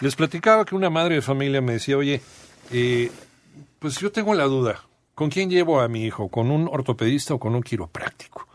Les platicaba que una madre de familia me decía, oye, eh, pues yo tengo la duda, ¿con quién llevo a mi hijo? ¿Con un ortopedista o con un quiropráctico?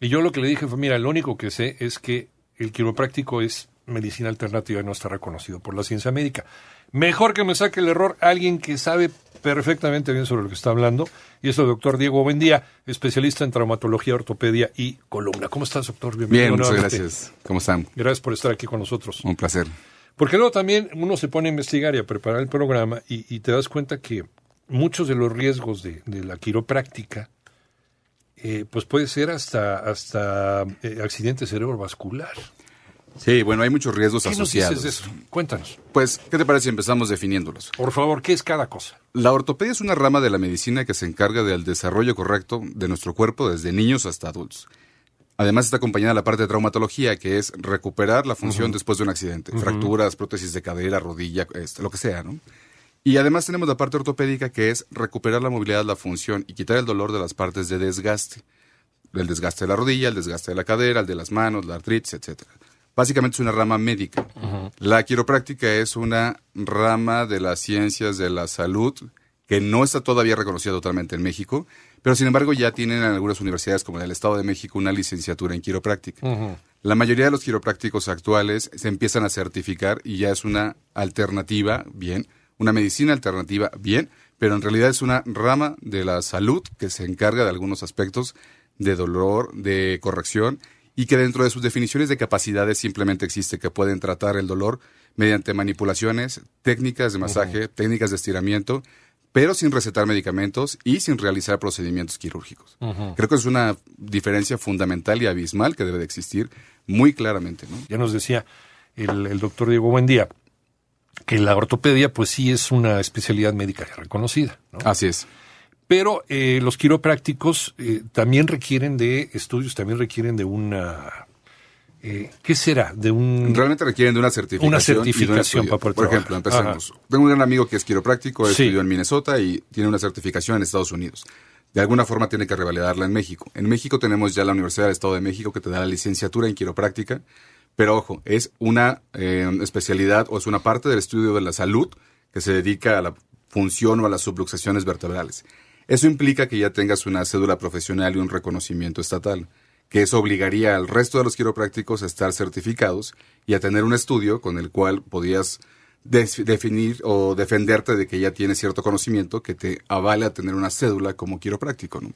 Y yo lo que le dije fue, mira, lo único que sé es que el quiropráctico es medicina alternativa y no está reconocido por la ciencia médica. Mejor que me saque el error alguien que sabe perfectamente bien sobre lo que está hablando, y es el doctor Diego Bendía, especialista en traumatología, ortopedia y columna. ¿Cómo estás, doctor? Bienvenido. Bien, muchas gracias. ¿Cómo están? Gracias por estar aquí con nosotros. Un placer. Porque luego también uno se pone a investigar y a preparar el programa y, te das cuenta que muchos de los riesgos de, la quiropráctica, eh, pues puede ser hasta, hasta eh, accidente cerebrovascular. Sí, bueno, hay muchos riesgos ¿Qué asociados. Nos dices de eso? Cuéntanos. Pues, ¿qué te parece si empezamos definiéndolos? Por favor, ¿qué es cada cosa? La ortopedia es una rama de la medicina que se encarga del desarrollo correcto de nuestro cuerpo desde niños hasta adultos. Además está acompañada la parte de traumatología, que es recuperar la función después de un accidente. Fracturas, prótesis de cadera, rodilla, este, lo que sea, ¿no? Y además tenemos la parte ortopédica, que es recuperar la movilidad, la función y quitar el dolor de las partes de desgaste. El desgaste de la rodilla, el desgaste de la cadera, el de las manos, la artritis, etcétera básicamente es una rama médica. La quiropráctica es una rama de las ciencias de la salud que no está todavía reconocida totalmente en México, pero sin embargo ya tienen en algunas universidades como en el Estado de México una licenciatura en quiropráctica. La mayoría de los quiroprácticos actuales se empiezan a certificar y ya es una alternativa, bien, una medicina alternativa, bien, pero en realidad es una rama de la salud que se encarga de algunos aspectos de dolor, de corrección y que dentro de sus definiciones de capacidades simplemente existe que pueden tratar el dolor mediante manipulaciones, técnicas de masaje, técnicas de estiramiento, pero sin recetar medicamentos y sin realizar procedimientos quirúrgicos. Creo que es una diferencia fundamental y abismal que debe de existir muy claramente. Ya nos decía el, doctor Diego Buendía que la ortopedia pues sí es una especialidad médica reconocida. Así es. Pero eh, los quiroprácticos eh, también requieren de estudios, también requieren de una... Eh, ¿Qué será? De un... Realmente requieren de una certificación. Una certificación para poder Por ejemplo, empecemos. Tengo un gran amigo que es quiropráctico, estudió en Minnesota y tiene una certificación en Estados Unidos. De alguna forma tiene que revalidarla en México. En México tenemos ya la Universidad del Estado de México que te da la licenciatura en quiropráctica, pero ojo, es una especialidad o es una parte del estudio de la salud que se dedica a la función o a las subluxaciones vertebrales. Eso implica que ya tengas una cédula profesional y un reconocimiento estatal, que eso obligaría al resto de los quiroprácticos a estar certificados y a tener un estudio con el cual podías definir o defenderte de que ya tienes cierto conocimiento que te avale a tener una cédula como quiropráctico. ¿no?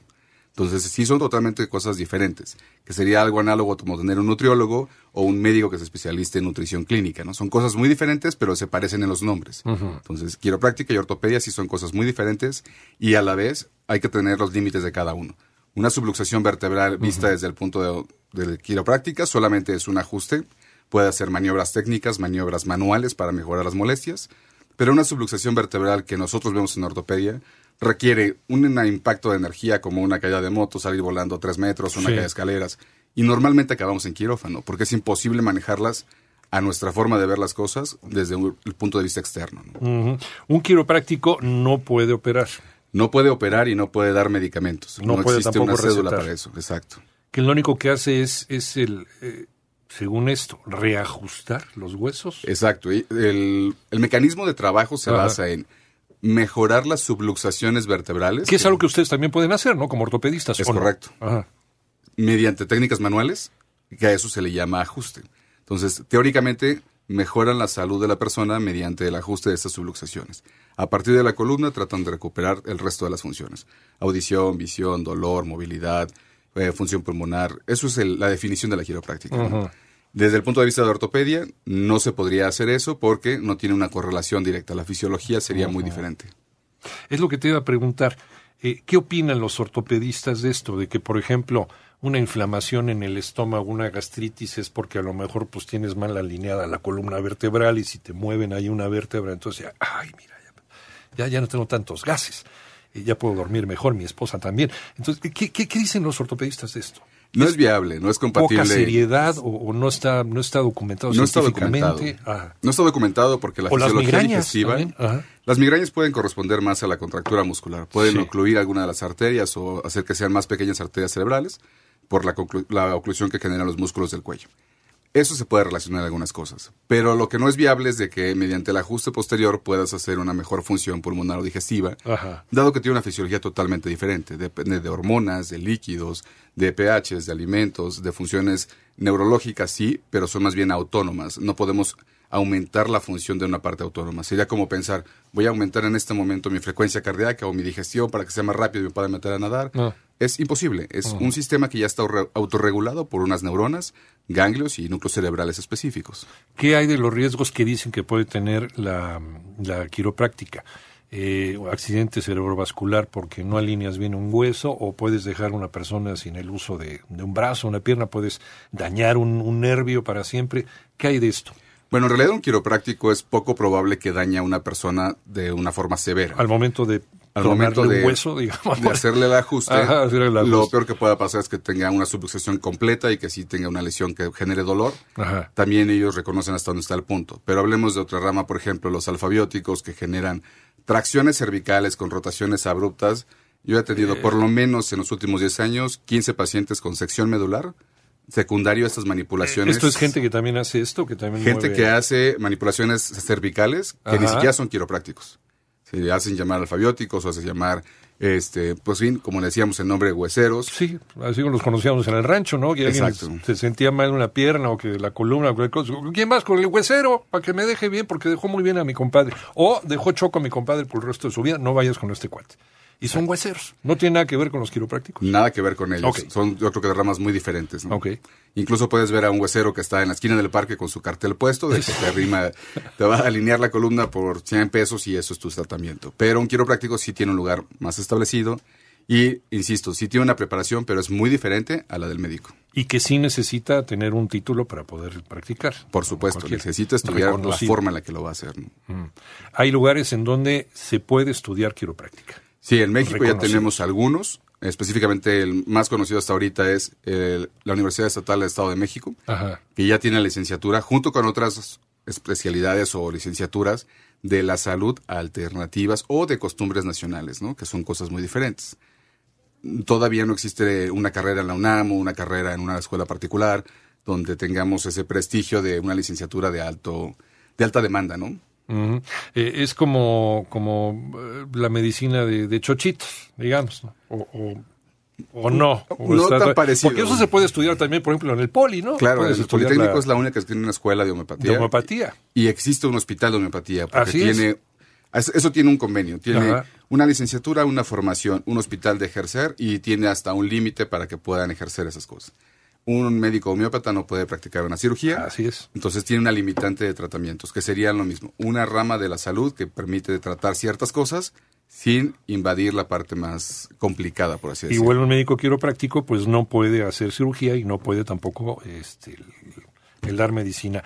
Entonces, sí son totalmente cosas diferentes, que sería algo análogo como tener un nutriólogo o un médico que se especialice en nutrición clínica, ¿no? Son cosas muy diferentes, pero se parecen en los nombres. Entonces, quiropráctica y ortopedia sí son cosas muy diferentes y a la vez hay que tener los límites de cada uno. Una subluxación vertebral vista desde el punto de, de quiropráctica solamente es un ajuste, puede hacer maniobras técnicas, maniobras manuales para mejorar las molestias, pero una subluxación vertebral que nosotros vemos en ortopedia requiere un impacto de energía como una caída de moto, salir volando tres metros, una caída de escaleras. Y normalmente acabamos en quirófano, porque es imposible manejarlas a nuestra forma de ver las cosas desde el punto de vista externo. Un quiropráctico no puede operar. No puede operar y no puede dar medicamentos. No, puede existe una cédula para eso, exacto. Que lo único que hace es, es el, eh, según esto, reajustar los huesos. Exacto. el, el mecanismo de trabajo se basa en mejorar las subluxaciones vertebrales. Que es algo que ustedes también pueden hacer, ¿no? Como ortopedistas. Es correcto. Mediante técnicas manuales, que a eso se le llama ajuste. Entonces, teóricamente, mejoran la salud de la persona mediante el ajuste de estas subluxaciones. A partir de la columna tratan de recuperar el resto de las funciones. Audición, visión, dolor, movilidad, eh, función pulmonar. Eso es la definición de la quiropráctica. Desde el punto de vista de ortopedia, no se podría hacer eso porque no tiene una correlación directa. La fisiología sería muy diferente. Es lo que te iba a preguntar. Eh, ¿Qué opinan los ortopedistas de esto? De que, por ejemplo, una inflamación en el estómago, una gastritis, es porque a lo mejor pues tienes mal alineada la columna vertebral y si te mueven ahí una vértebra, entonces, ay, mira, ya, ya, no tengo tantos gases, y ya puedo dormir mejor, mi esposa también. Entonces, ¿qué, qué, qué dicen los ortopedistas de esto? No es, viable, no es compatible. Poca seriedad o, no está no está documentado no Está documentado. No está documentado porque la fisiología digestiva. Las migrañas pueden corresponder más a la contractura muscular. Pueden ocluir alguna de las arterias o hacer que sean más pequeñas arterias cerebrales por la, oclusión que generan los músculos del cuello. Eso se puede relacionar en algunas cosas. Pero lo que no es viable es de que mediante el ajuste posterior puedas hacer una mejor función pulmonar o digestiva, dado que tiene una fisiología totalmente diferente. Depende de hormonas, de líquidos, de pHs, de alimentos, de funciones neurológicas, sí, pero son más bien autónomas. No podemos aumentar la función de una parte autónoma. Sería como pensar, voy a aumentar en este momento mi frecuencia cardíaca o mi digestión para que sea más rápido y me pueda meter a nadar. Es imposible. Es un sistema que ya está autorregulado por unas neuronas, ganglios y núcleos cerebrales específicos. ¿Qué hay de los riesgos que dicen que puede tener la, quiropráctica? Eh, accidente cerebrovascular porque no alineas bien un hueso o puedes dejar a una persona sin el uso de, un brazo, una pierna, puedes dañar un nervio para siempre. ¿Qué hay de esto? Bueno, en realidad un quiropráctico es poco probable que dañe a una persona de una forma severa. Al momento de al momento de, hueso, digamos. de hacerle el ajuste, lo peor que pueda pasar es que tenga una subluxación completa y que sí tenga una lesión que genere dolor. También ellos reconocen hasta dónde está el punto. Pero hablemos de otra rama, por ejemplo, los alfabióticos que generan tracciones cervicales con rotaciones abruptas. Yo he tenido eh. por lo menos en los últimos 10 años 15 pacientes con sección medular secundario a estas manipulaciones. ¿Esto es gente que también hace esto? que también Gente que hace manipulaciones cervicales que ni siquiera son quiroprácticos. Se hacen llamar alfabióticos o hacen llamar, este, pues fin, como decíamos, el nombre de hueseros. Sí, así como los conocíamos en el rancho, ¿no? Que Exacto. se sentía mal una pierna o que la columna, o cosa. ¿Quién más? Con el huesero, para que me deje bien, porque dejó muy bien a mi compadre. O dejó choco a mi compadre por el resto de su vida, no vayas con este cuate y son hueseros. No tiene nada que ver con los quiroprácticos. Nada que ver con ellos. Son, yo creo que de ramas muy diferentes. ¿no? Incluso puedes ver a un huesero que está en la esquina del parque con su cartel puesto, de que te arrima, te va a alinear la columna por 100 pesos y eso es tu tratamiento. Pero un quiropráctico sí tiene un lugar más establecido y, insisto, sí tiene una preparación, pero es muy diferente a la del médico. Y que sí necesita tener un título para poder practicar. Por supuesto, necesita estudiar la forma en la que lo va a hacer. Mm. Hay lugares en donde se puede estudiar quiropráctica. Sí, en México ya tenemos algunos. Específicamente el más conocido hasta ahorita es la Universidad Estatal del Estado de México, que ya tiene licenciatura junto con otras especialidades o licenciaturas de la salud alternativas o de costumbres nacionales, ¿no? que son cosas muy diferentes. Todavía no existe una carrera en la UNAM o una carrera en una escuela particular donde tengamos ese prestigio de una licenciatura de alto de alta demanda, ¿no? Eh, es como, como eh, la medicina de, de chochitos, digamos, o, o, no. no tan parecido. Porque eso se puede estudiar también, por ejemplo, en el poli, ¿no? Claro, el Politécnico es la única que tiene una escuela de homeopatía. De homeopatía. Y existe un hospital de homeopatía, porque tiene... Eso tiene un convenio, tiene una licenciatura, una formación, un hospital de ejercer y tiene hasta un límite para que puedan ejercer esas cosas un médico homeópata no puede practicar una cirugía. Así es. Entonces tiene una limitante de tratamientos, que serían lo mismo. Una rama de la salud que permite tratar ciertas cosas sin invadir la parte más complicada, por así decirlo. Igual un médico quiropráctico pues no puede hacer cirugía y no puede tampoco este, el dar medicina.